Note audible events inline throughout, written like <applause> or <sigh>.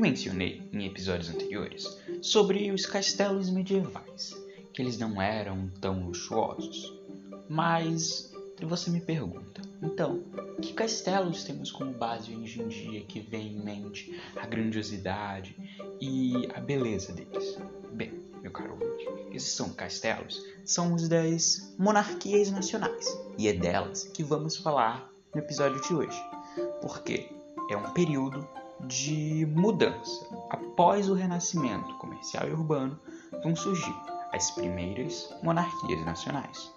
Eu mencionei em episódios anteriores sobre os castelos medievais, que eles não eram tão luxuosos. Mas você me pergunta, então, que castelos temos como base hoje em dia que vem em mente a grandiosidade e a beleza deles? Bem, meu caro esses são castelos, são os das monarquias nacionais, e é delas que vamos falar no episódio de hoje, porque é um período de mudança. Após o renascimento comercial e urbano, vão surgir as primeiras monarquias nacionais.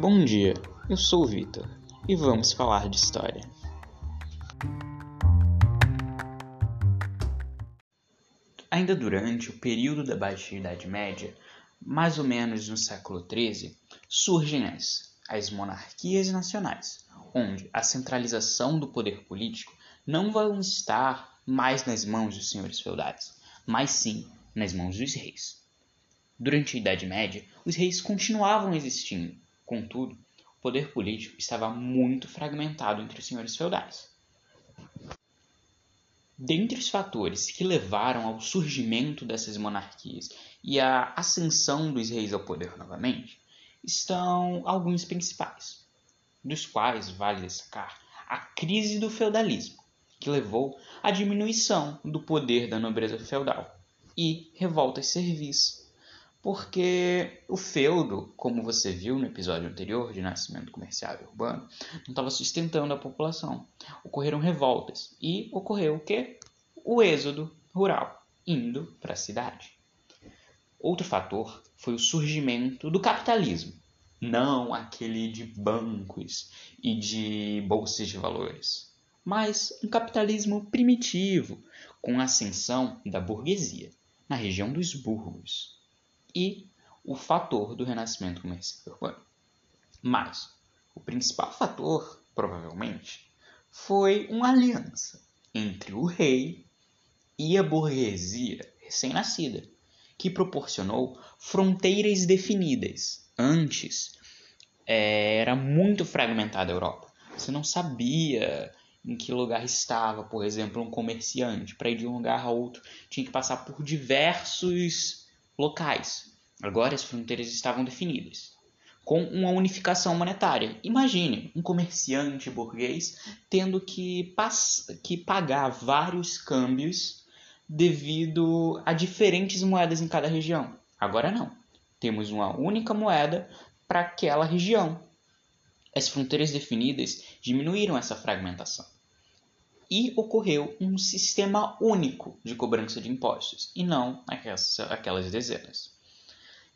Bom dia, eu sou o Vitor e vamos falar de história. Ainda durante o período da Baixa Idade Média, mais ou menos no século XIII, surgem as, as monarquias nacionais, onde a centralização do poder político não vai estar mais nas mãos dos senhores feudais, mas sim nas mãos dos reis. Durante a Idade Média, os reis continuavam existindo, contudo, o poder político estava muito fragmentado entre os senhores feudais. Dentre os fatores que levaram ao surgimento dessas monarquias e à ascensão dos reis ao poder novamente, estão alguns principais, dos quais vale destacar a crise do feudalismo, que levou à diminuição do poder da nobreza feudal, e revoltas serviços, porque o feudo, como você viu no episódio anterior de Nascimento Comercial e Urbano, não estava sustentando a população. Ocorreram revoltas e ocorreu o quê? O êxodo rural, indo para a cidade. Outro fator foi o surgimento do capitalismo, não aquele de bancos e de bolsas de valores, mas um capitalismo primitivo, com a ascensão da burguesia na região dos burgos e o fator do renascimento comercial urbano. Mas o principal fator, provavelmente, foi uma aliança entre o rei e a burguesia recém-nascida, que proporcionou fronteiras definidas. Antes é, era muito fragmentada a Europa. Você não sabia em que lugar estava, por exemplo, um comerciante. Para ir de um lugar a outro, tinha que passar por diversos locais. Agora as fronteiras estavam definidas, com uma unificação monetária. Imagine um comerciante burguês tendo que, que pagar vários câmbios devido a diferentes moedas em cada região. Agora não. Temos uma única moeda para aquela região. As fronteiras definidas diminuíram essa fragmentação e ocorreu um sistema único de cobrança de impostos, e não aquelas dezenas.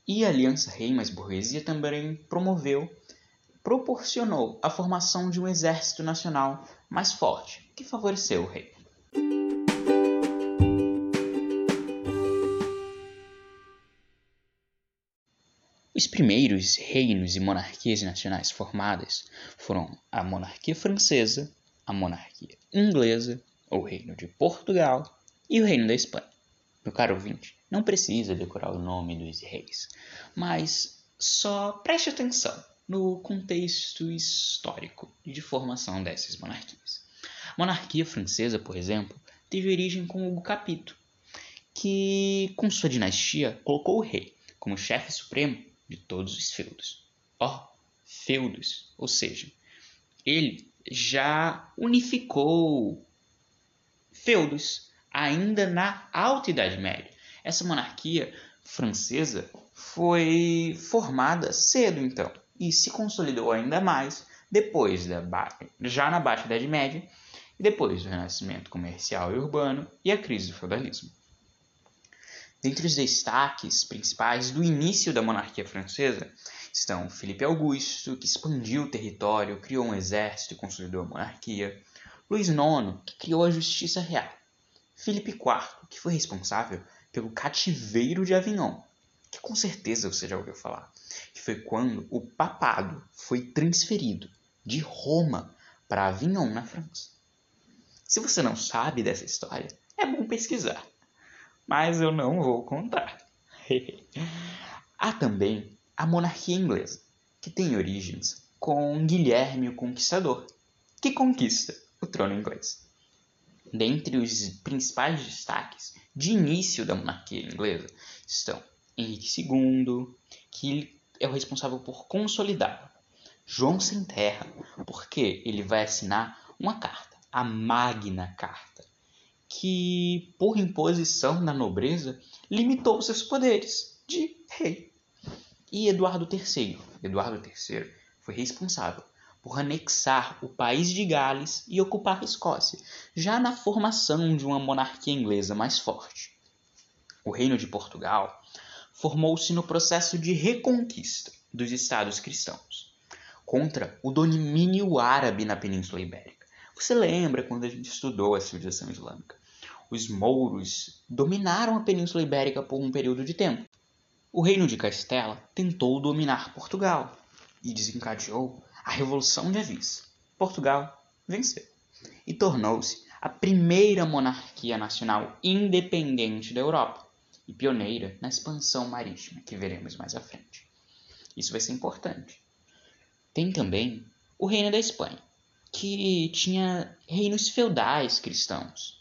E a Aliança Rei mais Burguesia também promoveu, proporcionou a formação de um exército nacional mais forte, que favoreceu o rei. Os primeiros reinos e monarquias nacionais formadas foram a monarquia francesa, a monarquia inglesa, o reino de Portugal e o reino da Espanha. Meu caro ouvinte, não precisa decorar o nome dos reis, mas só preste atenção no contexto histórico de formação dessas monarquias. A monarquia francesa, por exemplo, teve origem com Hugo Capito, que, com sua dinastia, colocou o rei como chefe supremo de todos os feudos. Ó, oh, feudos, ou seja, ele já unificou feudos ainda na Alta Idade Média. Essa monarquia francesa foi formada cedo, então, e se consolidou ainda mais depois da já na Baixa Idade Média e depois do Renascimento comercial e urbano e a crise do feudalismo. Dentre os destaques principais do início da monarquia francesa estão Felipe Augusto, que expandiu o território, criou um exército e consolidou a monarquia, Luís IX, que criou a justiça real, Felipe IV, que foi responsável pelo cativeiro de Avignon, que com certeza você já ouviu falar, que foi quando o papado foi transferido de Roma para Avignon, na França. Se você não sabe dessa história, é bom pesquisar mas eu não vou contar. <laughs> Há também a monarquia inglesa, que tem origens com Guilherme o Conquistador, que conquista o trono inglês. Dentre os principais destaques de início da monarquia inglesa estão Henrique II, que é o responsável por consolidá-la, João Sem Terra, porque ele vai assinar uma carta, a Magna Carta, que, por imposição da nobreza, limitou seus poderes de rei. E Eduardo III. Eduardo III foi responsável por anexar o país de Gales e ocupar a Escócia, já na formação de uma monarquia inglesa mais forte. O Reino de Portugal formou-se no processo de reconquista dos estados cristãos contra o domínio árabe na Península Ibérica. Você lembra quando a gente estudou a civilização islâmica? Os mouros dominaram a Península Ibérica por um período de tempo. O reino de Castela tentou dominar Portugal e desencadeou a Revolução de Avis. Portugal venceu e tornou-se a primeira monarquia nacional independente da Europa e pioneira na expansão marítima, que veremos mais à frente. Isso vai ser importante. Tem também o Reino da Espanha, que tinha reinos feudais cristãos.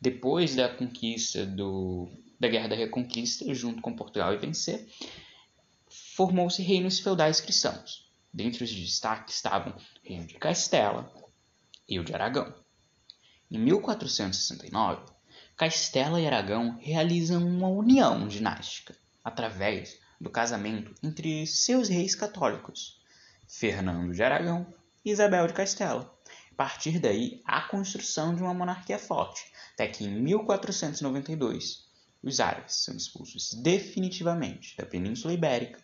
Depois da conquista do, da Guerra da Reconquista, junto com Portugal e vencer, formou-se reinos feudais cristãos. Dentre os destaques estavam o Reino de Castela e o de Aragão. Em 1469, Castela e Aragão realizam uma união dinástica através do casamento entre seus reis católicos, Fernando de Aragão e Isabel de Castela. A partir daí, a construção de uma monarquia forte, até que em 1492 os árabes são expulsos definitivamente da Península Ibérica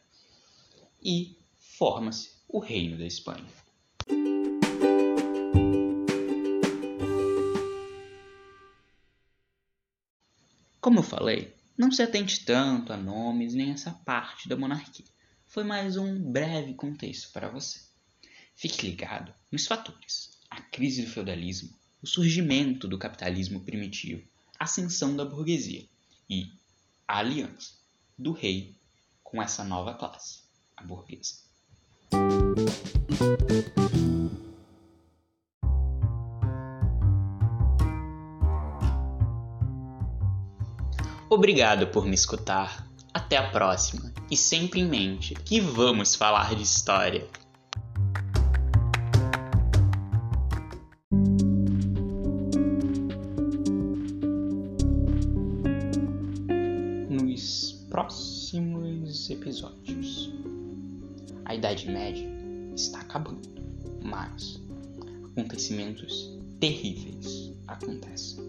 e forma-se o Reino da Espanha. Como eu falei, não se atente tanto a nomes nem essa parte da monarquia foi mais um breve contexto para você. Fique ligado nos fatores: a crise do feudalismo, o surgimento do capitalismo primitivo, a ascensão da burguesia e a aliança do rei com essa nova classe, a burguesa. Obrigado por me escutar até a próxima e sempre em mente que vamos falar de história. episódios. A Idade Média está acabando, mas acontecimentos terríveis acontecem.